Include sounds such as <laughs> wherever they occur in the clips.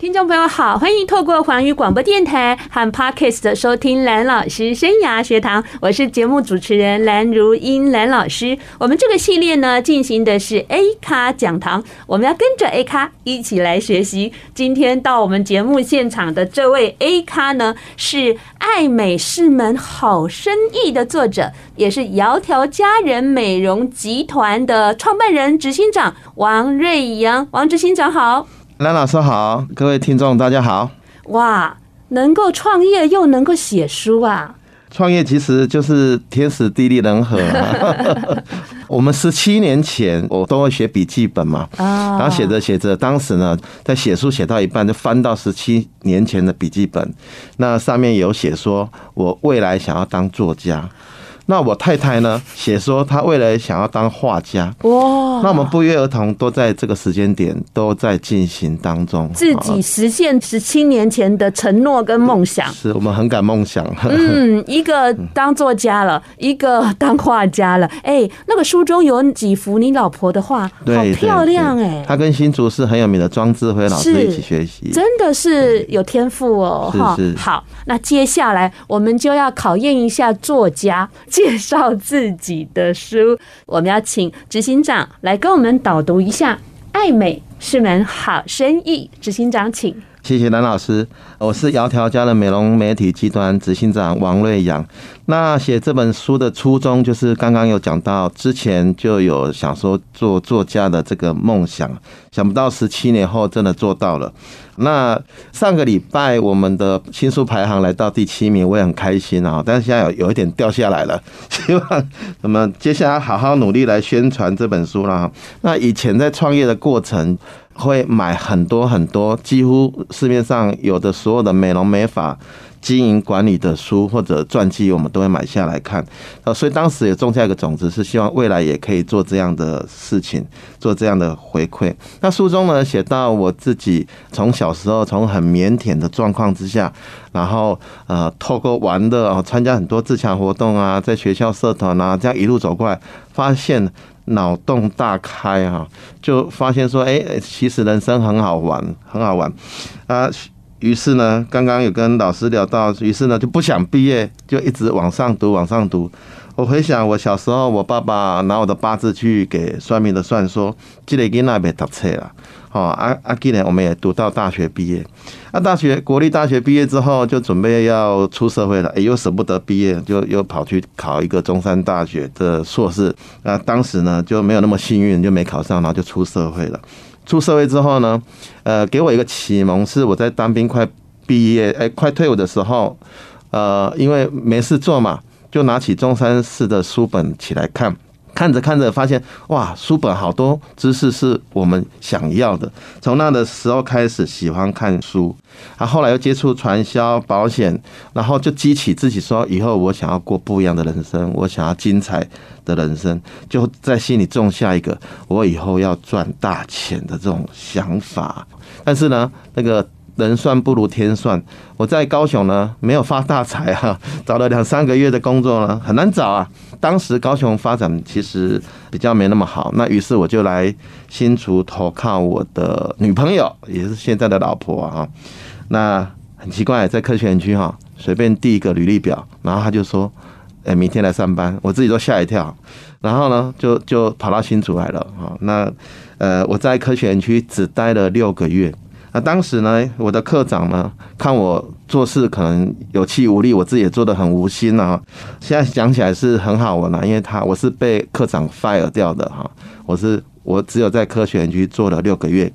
听众朋友好，欢迎透过环宇广播电台和 Podcast 收听蓝老师生涯学堂，我是节目主持人蓝如英蓝老师。我们这个系列呢，进行的是 A 咖讲堂，我们要跟着 A 咖一起来学习。今天到我们节目现场的这位 A 咖呢，是爱美是门好生意的作者，也是窈窕佳人美容集团的创办人、执行长王瑞阳。王执行长好。蓝老师好，各位听众大家好。哇，能够创业又能够写书啊！创业其实就是天时地利人和。<laughs> 我们十七年前我都会写笔记本嘛，然后写着写着，当时呢在写书写到一半就翻到十七年前的笔记本，那上面有写说我未来想要当作家。那我太太呢，写说她未来想要当画家。哇！那我们不约而同都在这个时间点都在进行当中，自己实现十七年前的承诺跟梦想。是我们很敢梦想。嗯，一个当作家了，一个当画家了。哎，那个书中有几幅你老婆的画，好漂亮哎！她跟新竹市很有名的庄智辉老师一起学习，真的是有天赋哦。哈，好，那接下来我们就要考验一下作家。介绍自己的书，我们要请执行长来跟我们导读一下。爱美是门好生意，执行长请。谢谢蓝老师，我是窈窕家的美容媒体集团执行长王瑞阳。那写这本书的初衷，就是刚刚有讲到，之前就有想说做作家的这个梦想，想不到十七年后真的做到了。那上个礼拜我们的新书排行来到第七名，我也很开心啊。但是现在有有一点掉下来了，<laughs> 希望我们接下来好好努力来宣传这本书啦。那以前在创业的过程。会买很多很多，几乎市面上有的所有的美容美发经营管理的书或者传记，我们都会买下来看。呃，所以当时也种下一个种子，是希望未来也可以做这样的事情，做这样的回馈。那书中呢，写到我自己从小时候从很腼腆的状况之下，然后呃，透过玩的哦，参加很多自强活动啊，在学校社团啊，这样一路走过来，发现。脑洞大开哈，就发现说，哎，其实人生很好玩，很好玩啊。于是呢，刚刚有跟老师聊到，于是呢就不想毕业，就一直往上读，往上读。我回想我小时候，我爸爸拿我的八字去给算命的算，说这个囡仔别读册了。哦，啊啊，今年我们也读到大学毕业。啊，大学国立大学毕业之后，就准备要出社会了，又舍不得毕业，就又跑去考一个中山大学的硕士。啊，当时呢就没有那么幸运，就没考上，然后就出社会了。出社会之后呢，呃，给我一个启蒙是我在当兵快毕业，哎，快退伍的时候，呃，因为没事做嘛，就拿起中山市的书本起来看。看着看着，发现哇，书本好多知识是我们想要的。从那的时候开始喜欢看书，啊，后来又接触传销、保险，然后就激起自己说，以后我想要过不一样的人生，我想要精彩的人生，就在心里种下一个我以后要赚大钱的这种想法。但是呢，那个。人算不如天算，我在高雄呢，没有发大财啊，<laughs> 找了两三个月的工作呢，很难找啊。当时高雄发展其实比较没那么好，那于是我就来新竹投靠我的女朋友，也是现在的老婆啊。那很奇怪，在科学园区哈，随便递一个履历表，然后他就说，哎，明天来上班，我自己都吓一跳。然后呢，就就跑到新竹来了啊。那呃，我在科学园区只待了六个月。那当时呢，我的课长呢，看我做事可能有气无力，我自己也做得很无心啊。现在想起来是很好玩啊，因为他我是被课长 fire 掉的哈，我是我只有在科学园区做了六个月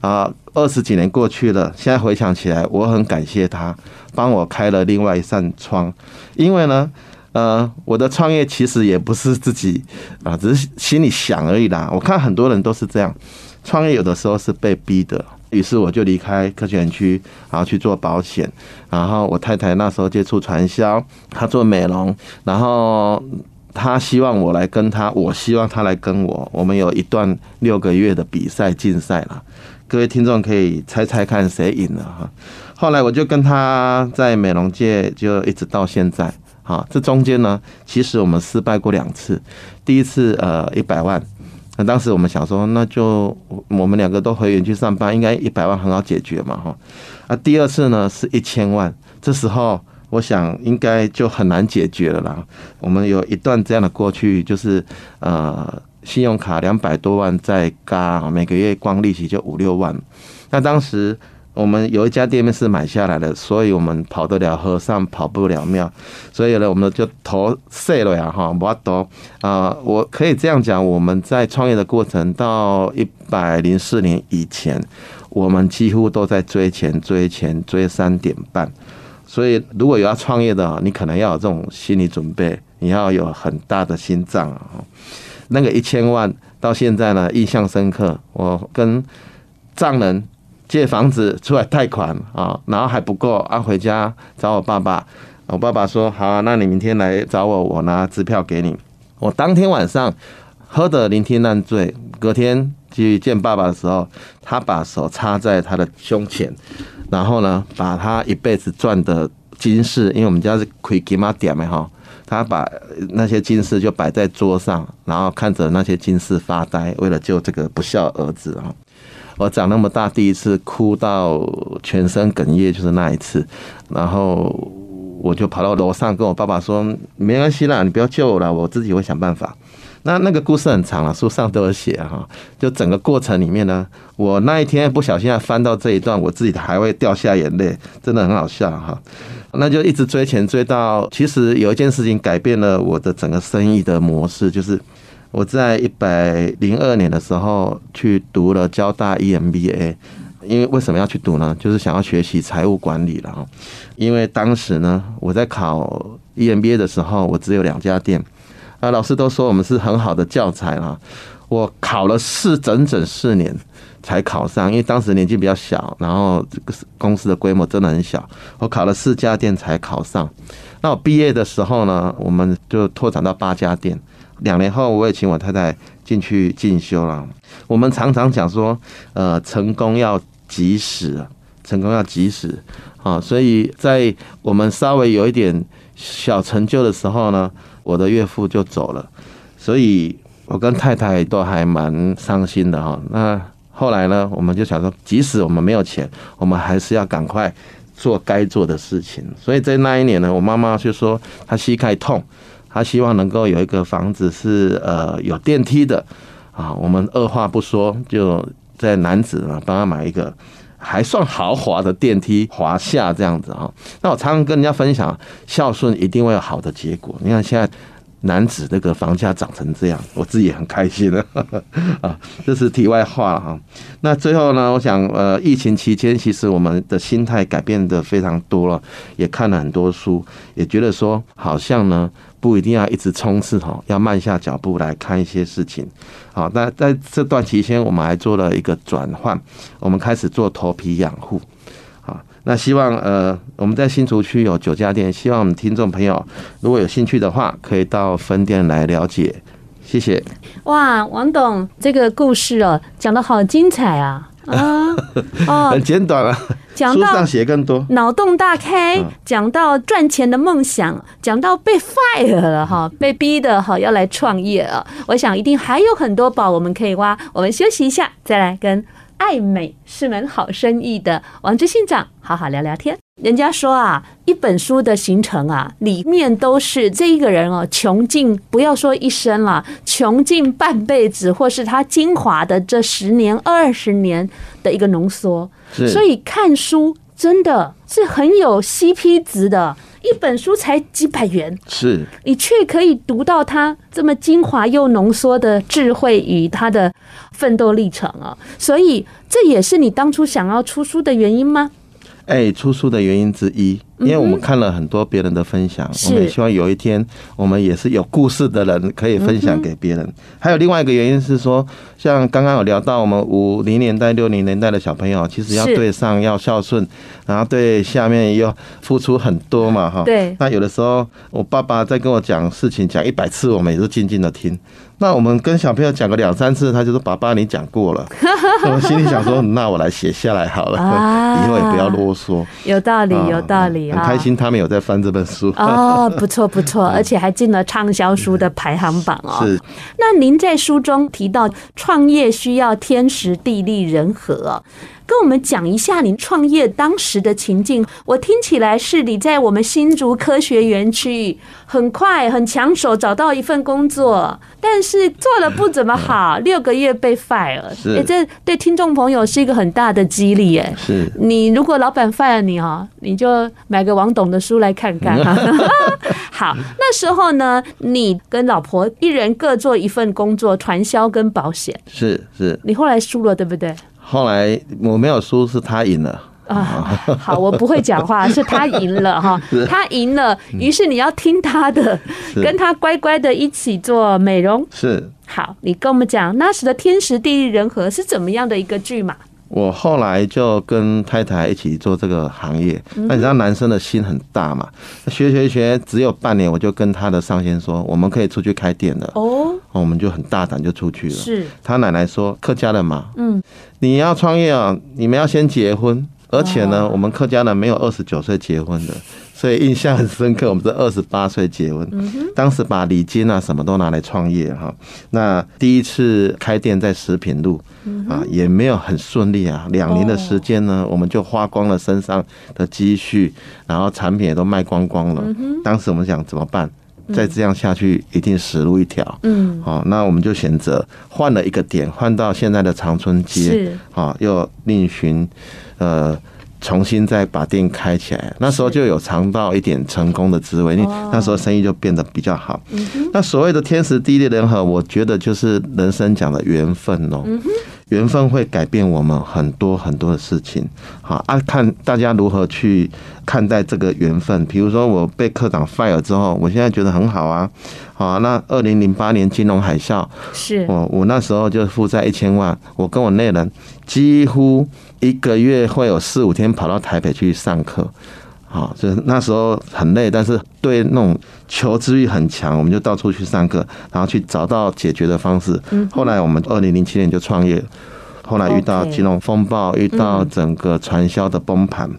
啊，二十几年过去了，现在回想起来，我很感谢他帮我开了另外一扇窗，因为呢，呃，我的创业其实也不是自己啊，只是心里想而已啦。我看很多人都是这样，创业有的时候是被逼的。于是我就离开科学园区，然后去做保险。然后我太太那时候接触传销，她做美容。然后她希望我来跟她，我希望她来跟我。我们有一段六个月的比赛竞赛了。各位听众可以猜猜看谁赢了哈。后来我就跟她在美容界就一直到现在，哈，这中间呢，其实我们失败过两次。第一次呃一百万，那当时我们想说，那就我们两个都回园区上班，应该一百万很好解决嘛哈。啊，第二次呢是一千万，这时候我想应该就很难解决了啦。我们有一段这样的过去，就是呃信用卡两百多万在嘎每个月光利息就五六万，那当时。我们有一家店面是买下来的，所以我们跑得了和尚跑不了庙，所以呢，我们就投碎了呀，哈，不多啊。我可以这样讲，我们在创业的过程到一百零四年以前，我们几乎都在追钱、追钱、追三点半。所以，如果有要创业的，你可能要有这种心理准备，你要有很大的心脏啊。那个一千万到现在呢，印象深刻。我跟丈人。借房子出来贷款啊，然后还不够啊，回家找我爸爸。我爸爸说：“好啊，那你明天来找我，我拿支票给你。”我当天晚上喝得酩酊烂醉，隔天去见爸爸的时候，他把手插在他的胸前，然后呢，把他一辈子赚的金饰，因为我们家是开金仔店的哈，他把那些金饰就摆在桌上，然后看着那些金饰发呆，为了救这个不孝儿子啊。我长那么大，第一次哭到全身哽咽就是那一次，然后我就跑到楼上跟我爸爸说：“没关系啦，你不要救我了，我自己会想办法。”那那个故事很长了，书上都有写哈。就整个过程里面呢，我那一天不小心翻到这一段，我自己还会掉下眼泪，真的很好笑哈。那就一直追钱追到，其实有一件事情改变了我的整个生意的模式，就是。我在一百零二年的时候去读了交大 EMBA，因为为什么要去读呢？就是想要学习财务管理了。因为当时呢，我在考 EMBA 的时候，我只有两家店，啊，老师都说我们是很好的教材啊。我考了四整整四年才考上，因为当时年纪比较小，然后这个公司的规模真的很小，我考了四家店才考上。那我毕业的时候呢，我们就拓展到八家店。两年后，我也请我太太进去进修了。我们常常讲说，呃，成功要及时，成功要及时啊。所以在我们稍微有一点小成就的时候呢，我的岳父就走了，所以我跟太太都还蛮伤心的哈。那后来呢，我们就想说，即使我们没有钱，我们还是要赶快做该做的事情。所以在那一年呢，我妈妈就说她膝盖痛。他希望能够有一个房子是呃有电梯的啊，我们二话不说就在男子呢帮他买一个还算豪华的电梯华夏这样子啊。那我常常跟人家分享，孝顺一定会有好的结果。你看现在。男子这个房价涨成这样，我自己也很开心了 <laughs> 啊！这是题外话了哈。那最后呢，我想呃，疫情期间其实我们的心态改变的非常多了，也看了很多书，也觉得说好像呢不一定要一直冲刺哈，要慢下脚步来看一些事情。好，那在这段期间，我们还做了一个转换，我们开始做头皮养护。好那希望呃，我们在新竹区有九家店，希望我们听众朋友如果有兴趣的话，可以到分店来了解。谢谢。哇，王董这个故事哦，讲得好精彩啊！啊 <laughs> 哦，很简短啊，讲到书上写更多，脑洞大开，讲到赚钱的梦想，讲到被 fire 了哈，被逼的哈要来创业啊！我想一定还有很多宝我们可以挖。我们休息一下，再来跟。爱美是门好生意的王志信长，好好聊聊天。人家说啊，一本书的形成啊，里面都是这一个人哦，穷尽不要说一生了，穷尽半辈子，或是他精华的这十年、二十年的一个浓缩。所以看书真的是很有 CP 值的。一本书才几百元，是你却可以读到他这么精华又浓缩的智慧与他的奋斗历程啊！所以这也是你当初想要出书的原因吗？哎，出书的原因之一因为我们看了很多别人的分享，我们也希望有一天我们也是有故事的人，可以分享给别人。还有另外一个原因是说，像刚刚有聊到我们五零年代、六零年代的小朋友，其实要对上要孝顺，然后对下面要付出很多嘛，哈。对。那有的时候，我爸爸在跟我讲事情，讲一百次，我们也是静静的听。那我们跟小朋友讲个两三次，他就说：“爸爸，你讲过了。” <laughs> 我心里想说：“那我来写下来好了，以后也不要啰嗦。”有道理，有道理啊！很开心他们有在翻这本书哦，不错不错，<laughs> 而且还进了畅销书的排行榜哦。是。那您在书中提到创业需要天时地利人和。跟我们讲一下你创业当时的情境。我听起来是你在我们新竹科学园区，很快很抢手找到一份工作，但是做的不怎么好，六个月被 fire 哎，这对听众朋友是一个很大的激励。哎，是你如果老板 fire 你哦，你就买个王董的书来看看哈。<laughs> 好，那时候呢，你跟老婆一人各做一份工作，传销跟保险。是是，你后来输了，对不对？后来我没有输，是他赢了啊！好，我不会讲话，<laughs> 是他赢了哈，他赢了，于是你要听他的，跟他乖乖的一起做美容。是，好，你跟我们讲那时的天时地利人和是怎么样的一个剧码？我后来就跟太太一起做这个行业，那你知道男生的心很大嘛？学学学，只有半年，我就跟他的上线说，我们可以出去开店了。哦，我们就很大胆就出去了。是，他奶奶说，客家人嘛，嗯，你要创业啊，你们要先结婚，而且呢，我们客家人没有二十九岁结婚的。所以印象很深刻，我们是二十八岁结婚，当时把礼金啊什么都拿来创业哈。那第一次开店在食品路啊，也没有很顺利啊。两年的时间呢，我们就花光了身上的积蓄，然后产品也都卖光光了。当时我们想怎么办？再这样下去一定死路一条。嗯，好，那我们就选择换了一个点，换到现在的长春街，啊，又另寻呃。重新再把店开起来，那时候就有尝到一点成功的滋味，那时候生意就变得比较好。那所谓的天时地利人和，我觉得就是人生讲的缘分哦。缘分会改变我们很多很多的事情。好啊，看大家如何去看待这个缘分。比如说我被科长 fire 之后，我现在觉得很好啊。好，那二零零八年金融海啸，是我我那时候就负债一千万，我跟我内人几乎。一个月会有四五天跑到台北去上课，好，就是那时候很累，但是对那种求知欲很强，我们就到处去上课，然后去找到解决的方式。后来我们二零零七年就创业，后来遇到金融风暴，遇到整个传销的崩盘，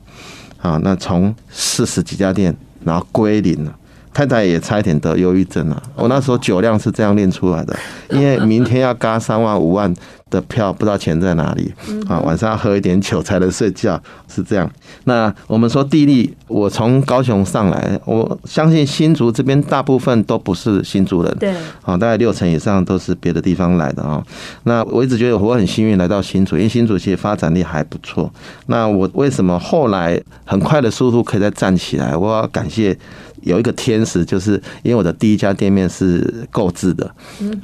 啊，那从四十几家店，然后归零了。太太也差一点得忧郁症了。我那时候酒量是这样练出来的，<laughs> 因为明天要嘎三万五万的票，不知道钱在哪里啊。晚上要喝一点酒才能睡觉，是这样。那我们说地利，我从高雄上来，我相信新竹这边大部分都不是新竹人，对，啊，大概六成以上都是别的地方来的啊。那我一直觉得我很幸运来到新竹，因为新竹其实发展力还不错。那我为什么后来很快的速度可以再站起来？我要感谢。有一个天使，就是因为我的第一家店面是购置的，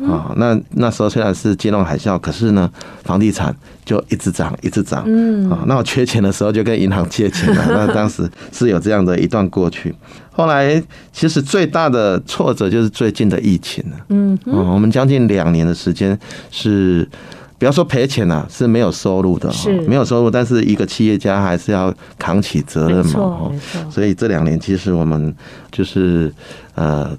啊，那那时候虽然是金融海啸，可是呢，房地产就一直涨，一直涨，嗯，啊，那我缺钱的时候就跟银行借钱了，<laughs> 那当时是有这样的一段过去。后来其实最大的挫折就是最近的疫情了，嗯，我们将近两年的时间是。不要说赔钱啊，是没有收入的，是没有收入，但是一个企业家还是要扛起责任嘛，所以这两年其实我们就是呃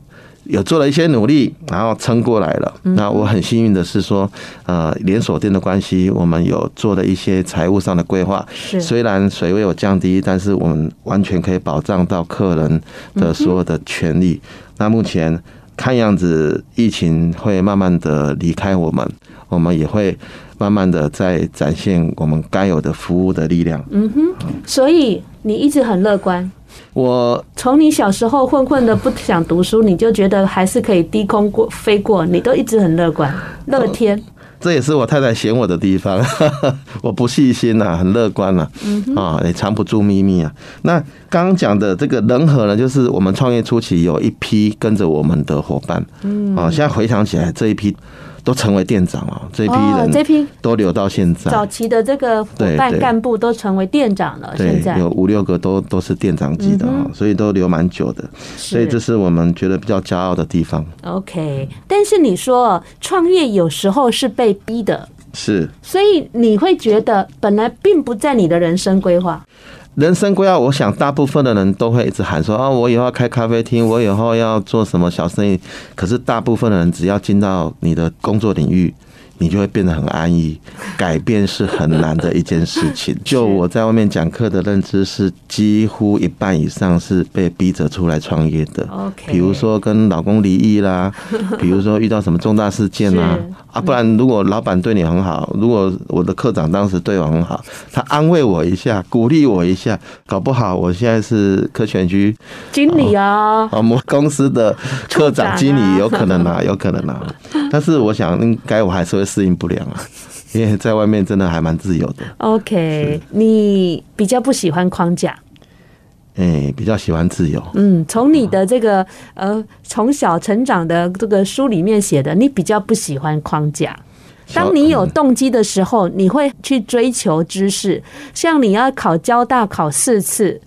有做了一些努力，然后撑过来了。那我很幸运的是说，呃，连锁店的关系，我们有做了一些财务上的规划。虽然水位有降低，但是我们完全可以保障到客人的所有的权利。那目前看样子，疫情会慢慢的离开我们。我们也会慢慢的在展现我们该有的服务的力量。嗯哼，所以你一直很乐观。我从你小时候混混的不想读书，你就觉得还是可以低空过飞过，你都一直很乐观，乐天。这也是我太太嫌我的地方，<laughs> 我不细心呐，很乐观呐，啊，也藏不住秘密啊。那刚刚讲的这个人和呢，就是我们创业初期有一批跟着我们的伙伴，嗯啊，现在回想起来这一批。都成为店长了。这批哦，人这批都留到现在，早期的这个伙伴干部都成为店长了。对，现在有五六个都都是店长级的哈，所以都留蛮久的。所以这是我们觉得比较骄傲的地方。OK，但是你说创业有时候是被逼的，是，所以你会觉得本来并不在你的人生规划。人生规划，我想大部分的人都会一直喊说啊，我以后要开咖啡厅，我以后要做什么小生意。可是大部分的人只要进到你的工作领域，你就会变得很安逸。改变是很难的一件事情。<laughs> 就我在外面讲课的认知是，几乎一半以上是被逼着出来创业的。比如说跟老公离异啦，<laughs> 比如说遇到什么重大事件啦。啊，不然如果老板对你很好，如果我的课长当时对我很好，他安慰我一下，鼓励我一下，搞不好我现在是科全局经理啊，我们公司的科长经理有可能啊，有可能啊。但是我想应该我还是会适应不良啊，因为在外面真的还蛮自由的。OK，你比较不喜欢框架。哎、欸，比较喜欢自由。嗯，从你的这个呃从小成长的这个书里面写的，你比较不喜欢框架。当你有动机的时候，你会去追求知识。像你要考交大考四次。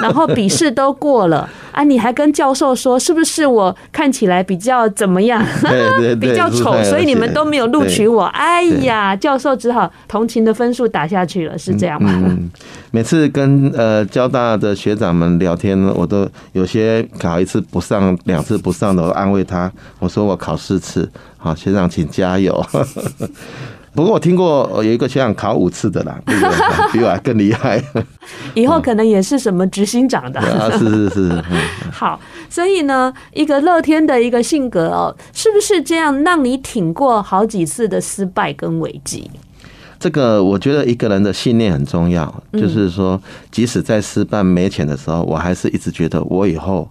然后笔试都过了啊，你还跟教授说是不是我看起来比较怎么样？<laughs> 比较丑，所以你们都没有录取我。哎呀，教授只好同情的分数打下去了，是这样吗？嗯，每次跟呃交大的学长们聊天，我都有些考一次不上，两次不上的，我安慰他，我说我考四次，好，学长请加油。不过我听过有一个学长考五次的啦，<laughs> 比我还更厉害。<laughs> 以后可能也是什么执行长的。<laughs> 啊，是是是。好，所以呢，一个乐天的一个性格哦，是不是这样让你挺过好几次的失败跟危机？这个我觉得一个人的信念很重要，就是说，即使在失败没钱的时候，我还是一直觉得我以后。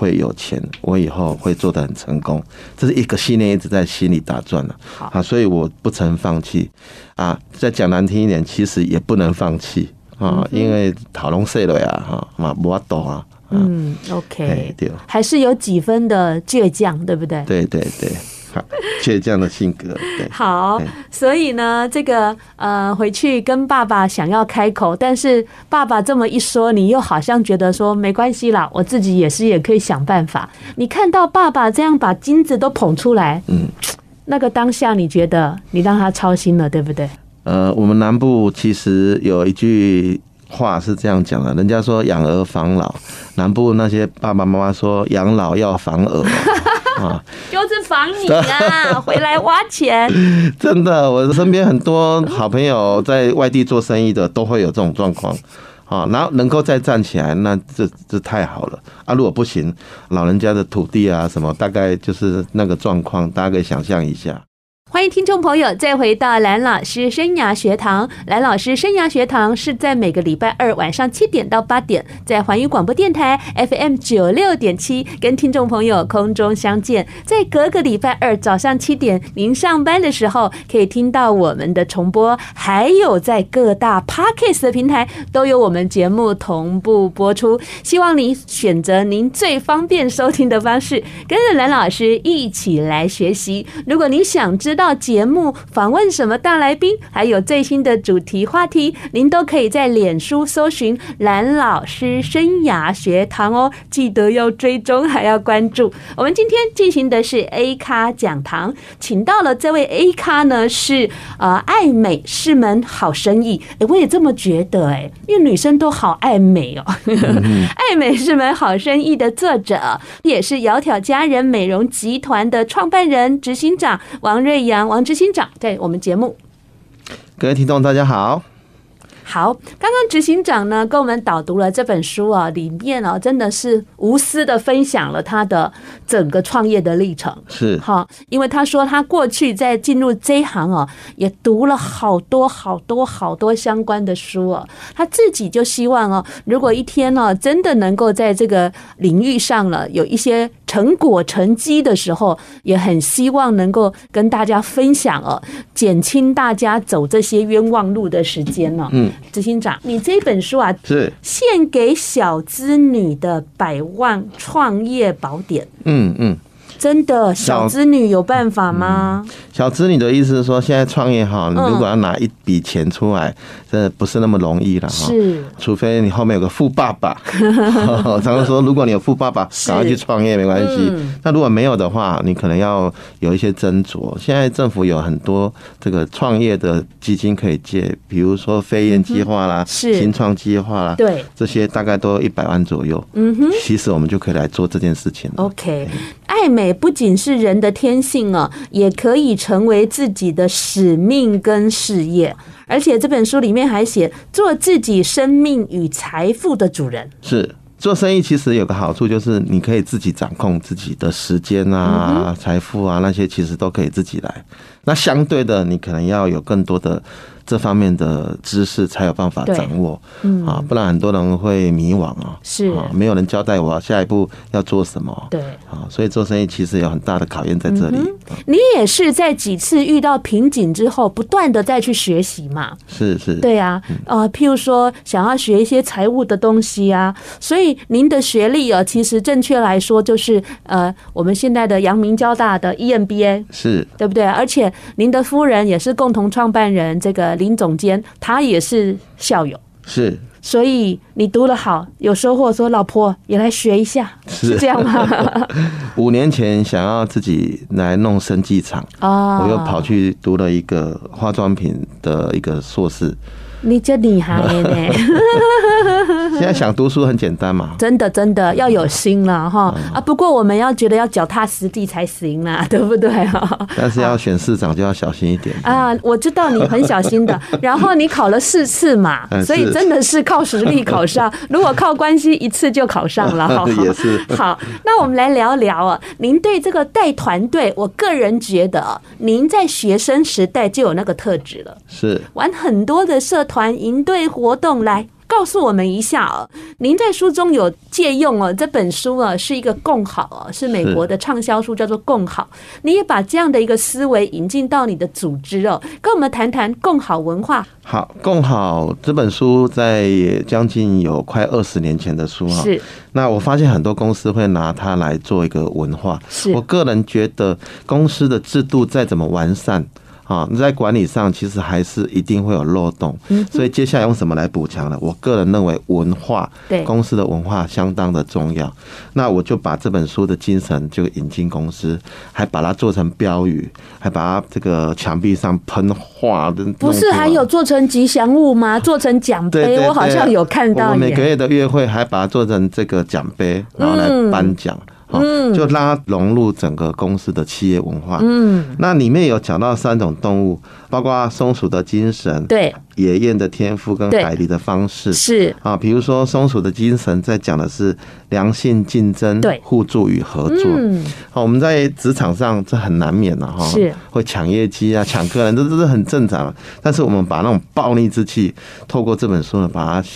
会有钱，我以后会做的很成功，这是一个信念一直在心里打转了啊，所以我不曾放弃啊。再讲难听一点，其实也不能放弃啊，因为讨龙碎了呀，哈嘛不懂啊。嗯，OK，对，还是有几分的倔强，对不对？对对对。倔强的性格，对，好，所以呢，这个呃，回去跟爸爸想要开口，但是爸爸这么一说，你又好像觉得说没关系啦，我自己也是也可以想办法。你看到爸爸这样把金子都捧出来，嗯，那个当下你觉得你让他操心了，对不对？呃，我们南部其实有一句话是这样讲的，人家说养儿防老，南部那些爸爸妈妈说养老要防儿。<laughs> 啊，就是防你啊！<laughs> 回来挖钱，真的，我身边很多好朋友在外地做生意的都会有这种状况啊。然后能够再站起来，那这这太好了啊！如果不行，老人家的土地啊什么，大概就是那个状况，大家可以想象一下。欢迎听众朋友再回到蓝老师生涯学堂。蓝老师生涯学堂是在每个礼拜二晚上七点到八点，在环宇广播电台 FM 九六点七跟听众朋友空中相见。在隔个礼拜二早上七点，您上班的时候可以听到我们的重播，还有在各大 Podcast 的平台都有我们节目同步播出。希望你选择您最方便收听的方式，跟着蓝老师一起来学习。如果您想知道，到节目访问什么大来宾，还有最新的主题话题，您都可以在脸书搜寻蓝老师生涯学堂哦，记得要追踪，还要关注。我们今天进行的是 A 咖讲堂，请到了这位 A 咖呢，是呃爱美是门好生意。哎，我也这么觉得哎，因为女生都好爱美哦。<laughs> 爱美是门好生意的作者，也是窈窕佳人美容集团的创办人、执行长王瑞扬。王执行长在我们节目，各位听众大家好。好，刚刚执行长呢跟我们导读了这本书啊，里面啊真的是无私的分享了他的整个创业的历程。是好，因为他说他过去在进入这一行啊，也读了好多好多好多相关的书啊，他自己就希望哦，如果一天呢真的能够在这个领域上了有一些成果成绩的时候，也很希望能够跟大家分享哦，减轻大家走这些冤枉路的时间呢。嗯。执行长，你这本书啊，是献给小资女的百万创业宝典。嗯嗯，真的，小资女有办法吗？嗯、小资女的意思是说，现在创业哈，你如果要拿一笔钱出来，这、嗯、不是那么容易了哈。是，除非你后面有个富爸爸。<laughs> 常常说，如果你有富爸爸，赶快去创业没关系。那、嗯、如果没有的话，你可能要有一些斟酌。现在政府有很多这个创业的基金可以借，比如说飞燕计划啦，是新创计划啦，对，这些大概都一百万左右。嗯哼，其实我们就可以来做这件事情。OK，爱美不仅是人的天性哦，也可以成为自己的使命跟事业。而且这本书里面还写，做自己生命与财富的主人。是。做生意其实有个好处，就是你可以自己掌控自己的时间啊、财富啊，那些其实都可以自己来。那相对的，你可能要有更多的。这方面的知识才有办法掌握，嗯啊，不然很多人会迷惘啊，是啊，没有人交代我下一步要做什么，对啊，所以做生意其实有很大的考验在这里。你也是在几次遇到瓶颈之后，不断的再去学习嘛？是是，对啊，呃，譬如说想要学一些财务的东西啊，所以您的学历啊，其实正确来说就是呃，我们现在的阳明交大的 EMBA 是对不对？而且您的夫人也是共同创办人，这个。林总监，他也是校友，是，所以你读得好，有收获，说老婆也来学一下，是，是这样吗？<laughs> 五年前想要自己来弄生技厂啊，我又跑去读了一个化妆品的一个硕士。你这厉害呢！<laughs> 现在想读书很简单嘛？真的真的要有心了哈啊！不过我们要觉得要脚踏实地才行啦，<laughs> 对不对？<laughs> 但是要选市长就要小心一点啊！我知道你很小心的，<laughs> 然后你考了四次嘛，所以真的是靠实力考上。如果靠关系，一次就考上了。也是好，那我们来聊聊啊，您对这个带团队，我个人觉得，您在学生时代就有那个特质了，是玩很多的社。团营队活动，来告诉我们一下哦。您在书中有借用哦，这本书啊是一个共好哦，是美国的畅销书，叫做《共好》。你也把这样的一个思维引进到你的组织哦，跟我们谈谈共好文化。好，共好这本书在将近有快二十年前的书哈。是。那我发现很多公司会拿它来做一个文化。是。我个人觉得，公司的制度再怎么完善。啊，你在管理上其实还是一定会有漏洞，所以接下来用什么来补强呢？我个人认为文化，对公司的文化相当的重要。那我就把这本书的精神就引进公司，还把它做成标语，还把它这个墙壁上喷画的。不是还有做成吉祥物吗？做成奖杯，我好像有看到。我每个月的月会还把它做成这个奖杯，然后来颁奖。嗯，就让它融入整个公司的企业文化。嗯，那里面有讲到三种动物，包括松鼠的精神，对，野雁的天赋跟海狸的方式是啊。比如说松鼠的精神在讲的是良性竞争、对，互助与合作。嗯，好，我们在职场上这很难免的哈，是会抢业绩啊、抢客人，这都是很正常。但是我们把那种暴力之气，透过这本书呢，把它。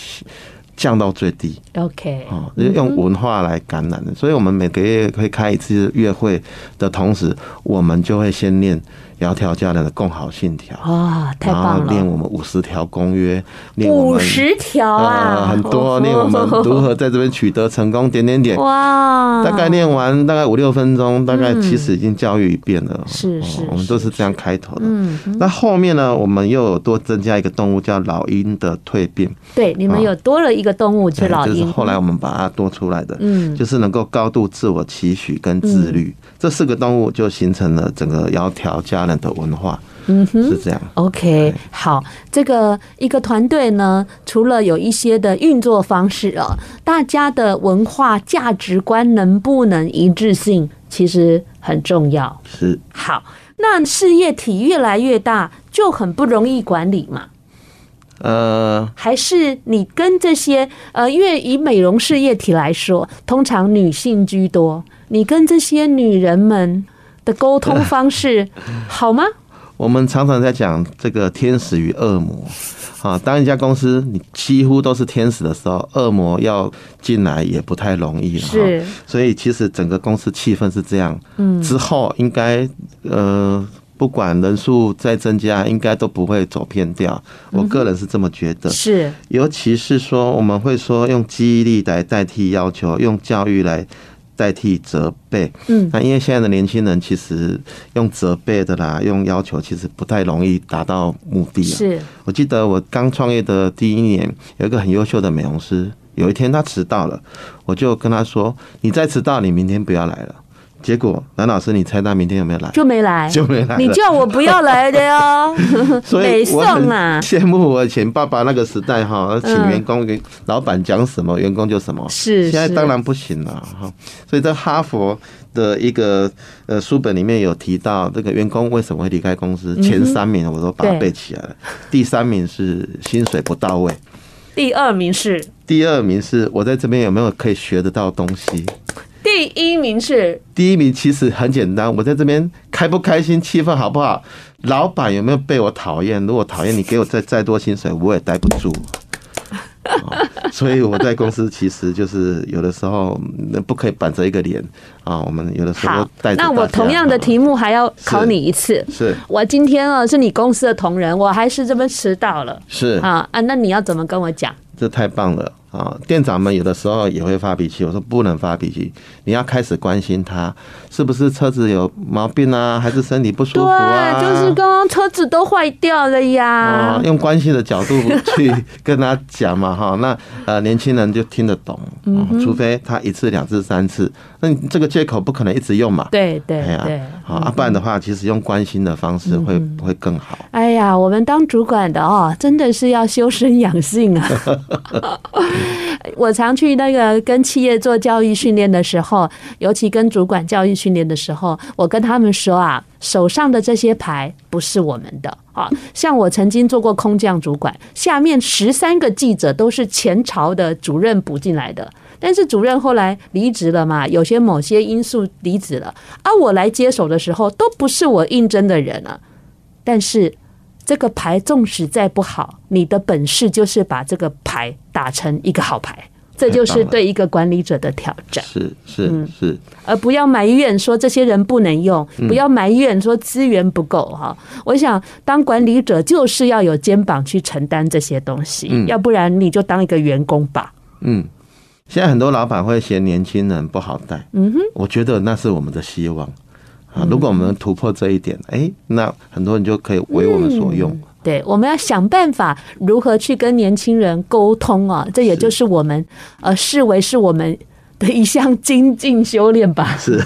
降到最低，OK，哦，用文化来感染的，所以我们每个月会开一次月会的同时，我们就会先念。窈窕佳人的共好信条啊，太棒了！练我们五十条公约，五十条啊，很多练我们如何在这边取得成功，点点点哇！大概练完大概五六分钟，大概其实已经教育一遍了。是是，我们都是这样开头的。嗯，那后面呢，我们又有多增加一个动物，叫老鹰的蜕变。对，你们有多了一个动物，是老鹰。就是后来我们把它多出来的，嗯，就是能够高度自我期许跟自律，这四个动物就形成了整个窈窕佳人的文化，嗯哼，是这样。OK，好，这个一个团队呢，除了有一些的运作方式啊，大家的文化价值观能不能一致性，其实很重要。是，好，那事业体越来越大，就很不容易管理嘛。呃，还是你跟这些呃，因为以美容事业体来说，通常女性居多，你跟这些女人们。的沟通方式 <laughs> 好吗？我们常常在讲这个天使与恶魔啊。当一家公司你几乎都是天使的时候，恶魔要进来也不太容易了。是，所以其实整个公司气氛是这样。嗯，之后应该呃，不管人数再增加，应该都不会走偏掉。我个人是这么觉得。是，尤其是说我们会说用记忆力来代替要求，用教育来。代替责备。嗯，那因为现在的年轻人其实用责备的啦，用要求其实不太容易达到目的。是我记得我刚创业的第一年，有一个很优秀的美容师，有一天他迟到了，我就跟他说：“你再迟到，你明天不要来了。”结果蓝老师，你猜他明天有没有来？就没来，就没来。你叫我不要来的哟，<laughs> 所以没送啊。羡慕我以前爸爸那个时代哈，请员工给老板讲什么，员工就什么。是，现在当然不行了哈。所以在哈佛的一个呃书本里面有提到，这个员工为什么会离开公司？前三名我都把它背起来了。第三名是薪水不到位，第二名是第二名是我在这边有没有可以学得到东西？第一名是第一名，其实很简单。我在这边开不开心，气氛好不好？老板有没有被我讨厌？如果讨厌，你给我再再多薪水，我也待不住。所以我在公司其实就是有的时候不可以板着一个脸啊。我们有的时候带。那我同样的题目还要考你一次。是我今天啊是你公司的同仁，我还是这么迟到了。是啊啊，那你要怎么跟我讲？这太棒了。啊，店长们有的时候也会发脾气。我说不能发脾气，你要开始关心他是不是车子有毛病啊，还是身体不舒服啊？对，就是刚刚车子都坏掉了呀。用关心的角度去跟他讲嘛，哈，那呃年轻人就听得懂。除非他一次、两次、三次，那你这个借口不可能一直用嘛。对对对，好，啊，不然的话，其实用关心的方式会会更好。哎呀，我们当主管的哦，真的是要修身养性啊。<laughs> 我常去那个跟企业做教育训练的时候，尤其跟主管教育训练的时候，我跟他们说啊，手上的这些牌不是我们的啊。像我曾经做过空降主管，下面十三个记者都是前朝的主任补进来的，但是主任后来离职了嘛，有些某些因素离职了，而我来接手的时候，都不是我应征的人啊，但是。这个牌纵使再不好，你的本事就是把这个牌打成一个好牌，这就是对一个管理者的挑战。是是是，而不要埋怨说这些人不能用，不要埋怨说资源不够哈。我想当管理者就是要有肩膀去承担这些东西，要不然你就当一个员工吧。嗯，现在很多老板会嫌年轻人不好带，嗯哼，我觉得那是我们的希望。啊，如果我们能突破这一点，哎，那很多人就可以为我们所用。嗯、对，我们要想办法如何去跟年轻人沟通啊，这也就是我们呃视为是我们的一项精进修炼吧。是，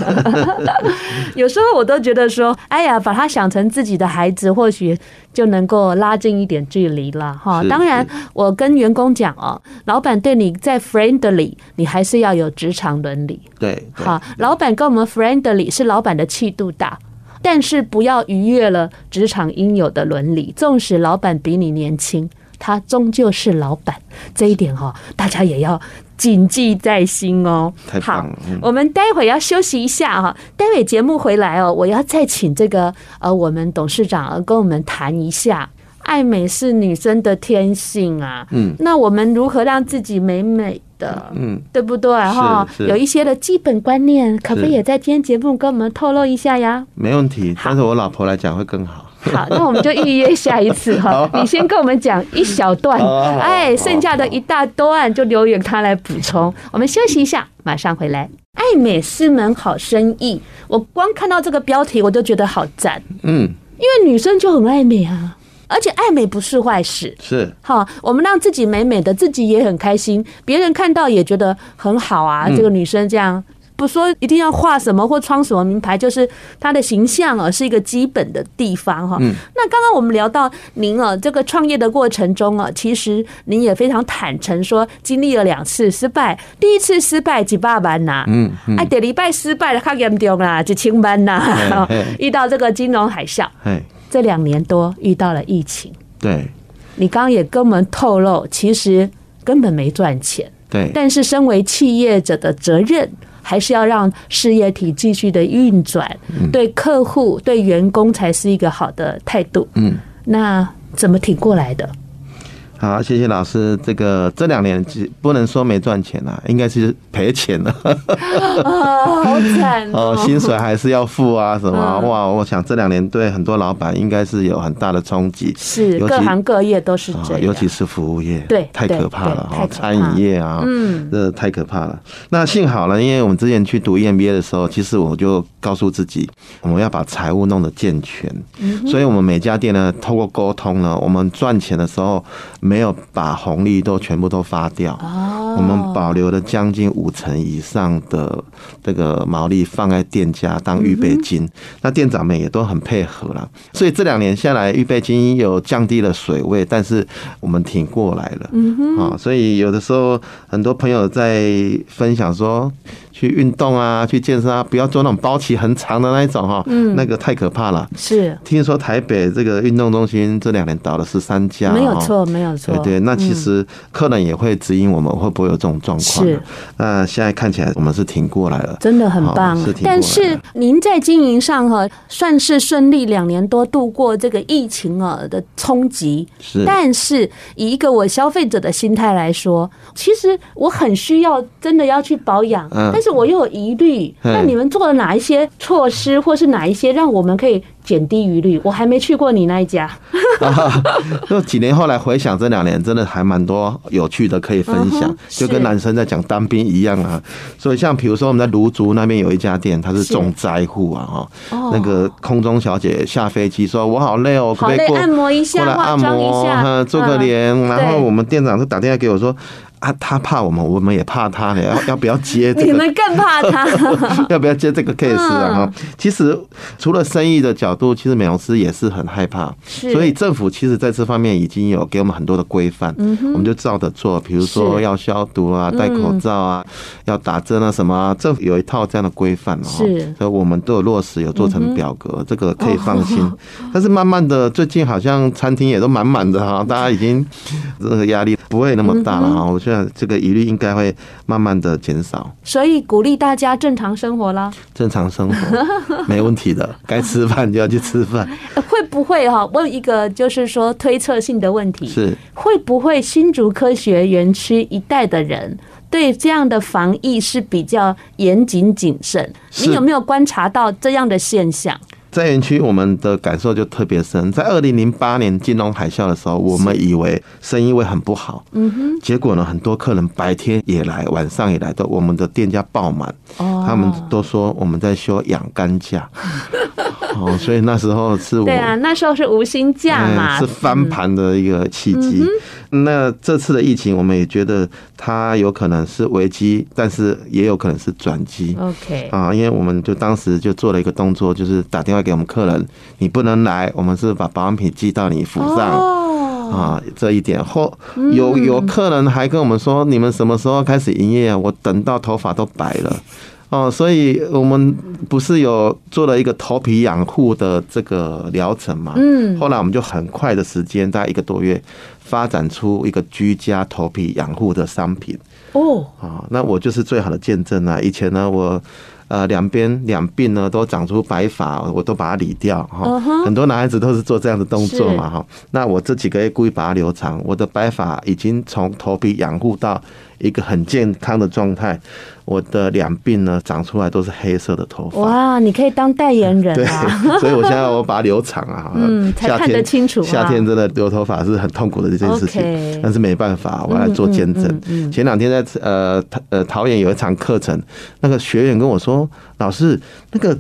<laughs> 有时候我都觉得说，哎呀，把他想成自己的孩子，或许就能够拉近一点距离了哈。当然，我跟员工讲哦，老板对你在 friendly，你还是要有职场伦理。对，好，老板跟我们 friendly 是老板的气度大，但是不要逾越了职场应有的伦理。纵使老板比你年轻，他终究是老板，这一点哈，大家也要。谨记在心哦。好，我们待会要休息一下哈。待会节目回来哦，我要再请这个呃，我们董事长跟我们谈一下，爱美是女生的天性啊。嗯，那我们如何让自己美美的？嗯，对不对哈？有一些的基本观念，可不可以也在今天节目跟我们透露一下呀？没问题，但是我老婆来讲会更好。好，那我们就预约下一次哈。你先跟我们讲一小段，哎，剩下的一大段就留给他来补充。我们休息一下，马上回来。爱美是门好生意，我光看到这个标题我就觉得好赞。嗯，因为女生就很爱美啊，而且爱美不是坏事。是，好，我们让自己美美的，自己也很开心，别人看到也觉得很好啊。这个女生这样。不说一定要画什么或穿什么名牌，就是他的形象啊，是一个基本的地方哈。那刚刚我们聊到您啊，这个创业的过程中啊，其实您也非常坦诚说，经历了两次失败，第一次失败几百万呐，嗯，哎，第礼拜失败了，较严重啦，几千万呐，<laughs> 遇到这个金融海啸，这两年多遇到了疫情，对，你刚刚也跟我们透露，其实根本没赚钱，对，但是身为企业者的责任。还是要让事业体继续的运转，对客户、对员工才是一个好的态度。嗯，那怎么挺过来的？好，谢谢老师。这个这两年不能说没赚钱啊，应该是赔钱了。<laughs> 啊，好惨哦！薪水还是要付啊，什么哇？我想这两年对很多老板应该是有很大的冲击，是各行各业都是这样，尤其是服务业，对，太可怕了哈！餐饮业啊，嗯，这太可怕了。那幸好呢，因为我们之前去读 EMBA 的时候，其实我就告诉自己，我们要把财务弄得健全。所以，我们每家店呢，透过沟通呢，我们赚钱的时候。没有把红利都全部都发掉，我们保留了将近五成以上的这个毛利放在店家当预备金，那店长们也都很配合了，所以这两年下来预备金有降低了水位，但是我们挺过来了，啊，所以有的时候很多朋友在分享说。去运动啊，去健身啊，不要做那种包期很长的那一种哈，嗯，那个太可怕了。是，听说台北这个运动中心这两年倒了十三家，没有错，没有错。对对，那其实客人也会指引我们会不会有这种状况。是，那现在看起来我们是挺过来了，真的很棒。是，但是您在经营上哈，算是顺利，两年多度过这个疫情啊的冲击。是，但是以一个我消费者的心态来说，其实我很需要真的要去保养，嗯，但是。我又有疑虑，那你们做了哪一些措施，或是哪一些让我们可以减低疑虑？我还没去过你那一家。<laughs> 就几年后来回想，这两年真的还蛮多有趣的可以分享，就跟男生在讲当兵一样啊。所以像比如说我们在芦竹那边有一家店，它是重灾户啊，哈，那个空中小姐下飞机说：“我好累哦，可不可以过按摩一下，过来按摩，做个脸。”然后我们店长就打电话给我说。啊，他怕我们，我们也怕他，<laughs> 要要不要接这个？你们更怕他，要不要接这个 <laughs> case 啊？哈，其实除了生意的角度，其实美容师也是很害怕，所以政府其实在这方面已经有给我们很多的规范，我们就照着做，比如说要消毒啊，戴口罩啊，要打针啊，什么，政府有一套这样的规范哦，所以我们都有落实，有做成表格，这个可以放心。<laughs> 但是慢慢的，最近好像餐厅也都满满的哈，大家已经这个压力不会那么大了哈，我。这个疑虑应该会慢慢的减少，所以鼓励大家正常生活啦。正常生活没问题的，该吃饭就要去吃饭。<laughs> 会不会哈？问一个就是说推测性的问题，是会不会新竹科学园区一带的人对这样的防疫是比较严谨谨慎？你有没有观察到这样的现象？在园区，我们的感受就特别深。在二零零八年金融海啸的时候，我们以为生意会很不好，嗯哼。结果呢，很多客人白天也来，晚上也来，都我们的店家爆满。哦，他们都说我们在修养肝假。<laughs> 哦，所以那时候是我对啊，那时候是无薪假嘛，是翻盘的一个契机。那这次的疫情，我们也觉得它有可能是危机，但是也有可能是转机。OK 啊，因为我们就当时就做了一个动作，就是打电话给我们客人，你不能来，我们是把保养品寄到你府上。啊，这一点后有有客人还跟我们说，你们什么时候开始营业啊？我等到头发都白了。哦，所以我们不是有做了一个头皮养护的这个疗程嘛？嗯，后来我们就很快的时间，大概一个多月，发展出一个居家头皮养护的商品。哦，啊，那我就是最好的见证啊！以前呢，我呃两边两鬓呢都长出白发，我都把它理掉哈。很多男孩子都是做这样的动作嘛哈。那我这几个月故意把它留长，我的白发已经从头皮养护到一个很健康的状态。我的两鬓呢，长出来都是黑色的头发。哇，你可以当代言人啊！对，<laughs> 所以我现在我把它留长啊，嗯，才看得清楚。夏天真的留头发是很痛苦的一件事情，但是没办法，我要来做见证。前两天在呃呃桃园有一场课程，那个学员跟我说，老师那个。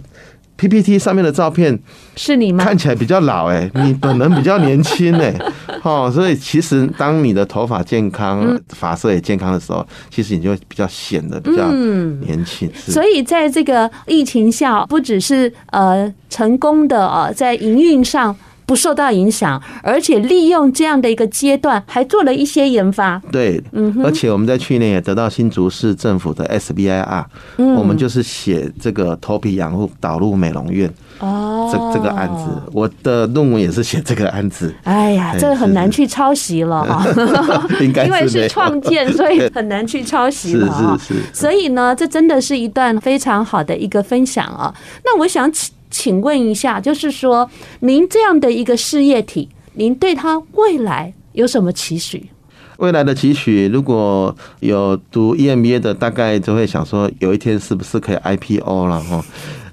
PPT 上面的照片是你吗？看起来比较老哎，你本人比较年轻哎，<laughs> 哦，所以其实当你的头发健康、发色也健康的时候，其实你就比较显得比较年轻。所以在这个疫情下，不只是呃成功的啊，在营运上。不受到影响，而且利用这样的一个阶段，还做了一些研发。对，嗯，而且我们在去年也得到新竹市政府的 SBIR，嗯，我们就是写这个头皮养护导入美容院哦，这这个案子，我的论文也是写这个案子。哎呀，这个很难去抄袭了哈，<laughs> 应该因为是创建，所以很难去抄袭了。<laughs> 是是是，所以呢，这真的是一段非常好的一个分享啊。那我想请。请问一下，就是说，您这样的一个事业体，您对他未来有什么期许？未来的期许，如果有读 EMBA 的，大概就会想说，有一天是不是可以 IPO 了哈？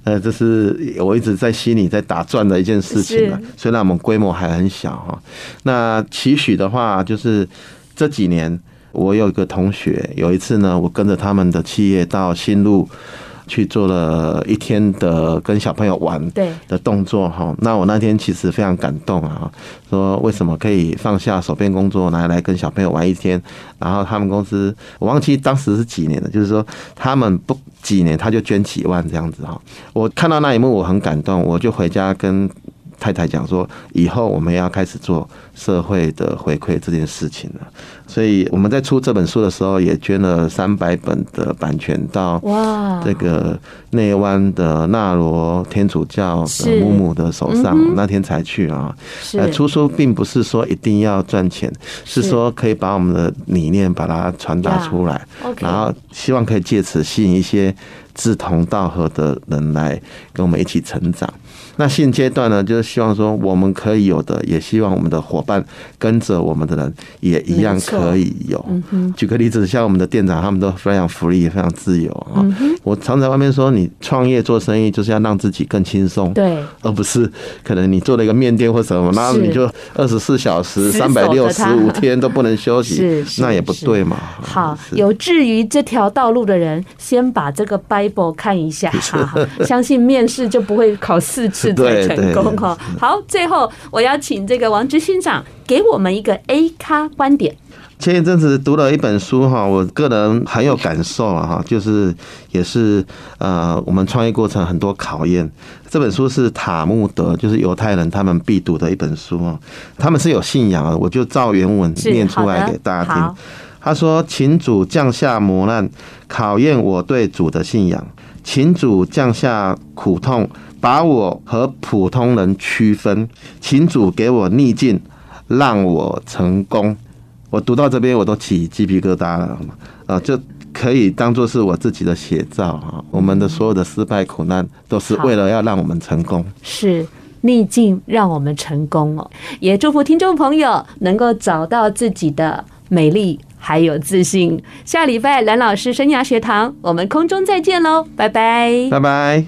呃，这是我一直在心里在打转的一件事情了。虽然我们规模还很小哈，那期许的话，就是这几年我有一个同学，有一次呢，我跟着他们的企业到新路。去做了一天的跟小朋友玩的动作哈，那我那天其实非常感动啊，说为什么可以放下手边工作拿来跟小朋友玩一天，然后他们公司我忘记当时是几年了，就是说他们不几年他就捐几万这样子哈，我看到那一幕我很感动，我就回家跟。太太讲说，以后我们要开始做社会的回馈这件事情了。所以我们在出这本书的时候，也捐了三百本的版权到哇这个内湾的纳罗天主教的木木的手上。那天才去啊。呃，出书并不是说一定要赚钱，是说可以把我们的理念把它传达出来，然后希望可以借此吸引一些志同道合的人来跟我们一起成长。那现阶段呢，就是希望说我们可以有的，也希望我们的伙伴跟着我们的人也一样可以有。举个例子，像我们的店长，他们都非常福利，非常自由啊。我常在外面说，你创业做生意就是要让自己更轻松，对，而不是可能你做了一个面店或什么，然后你就二十四小时、三百六十五天都不能休息，<laughs> 那也不对嘛。好，有志于这条道路的人，先把这个 Bible 看一下，<laughs> 相信面试就不会考四次。是才成功哈。好，最后我要请这个王执行长给我们一个 A 咖观点。前一阵子读了一本书哈，我个人很有感受啊哈，就是也是呃我们创业过程很多考验。这本书是塔木德，就是犹太人他们必读的一本书啊。他们是有信仰的，我就照原文念出来给大家听。他说：“请主降下磨难，考验我对主的信仰；请主降下苦痛。”把我和普通人区分，请主给我逆境，让我成功。我读到这边，我都起鸡皮疙瘩了，啊，就可以当做是我自己的写照啊。我们的所有的失败苦难，都是为了要让我们成功。是逆境让我们成功哦，也祝福听众朋友能够找到自己的美丽还有自信。下礼拜蓝老师生涯学堂，我们空中再见喽，拜拜，拜拜。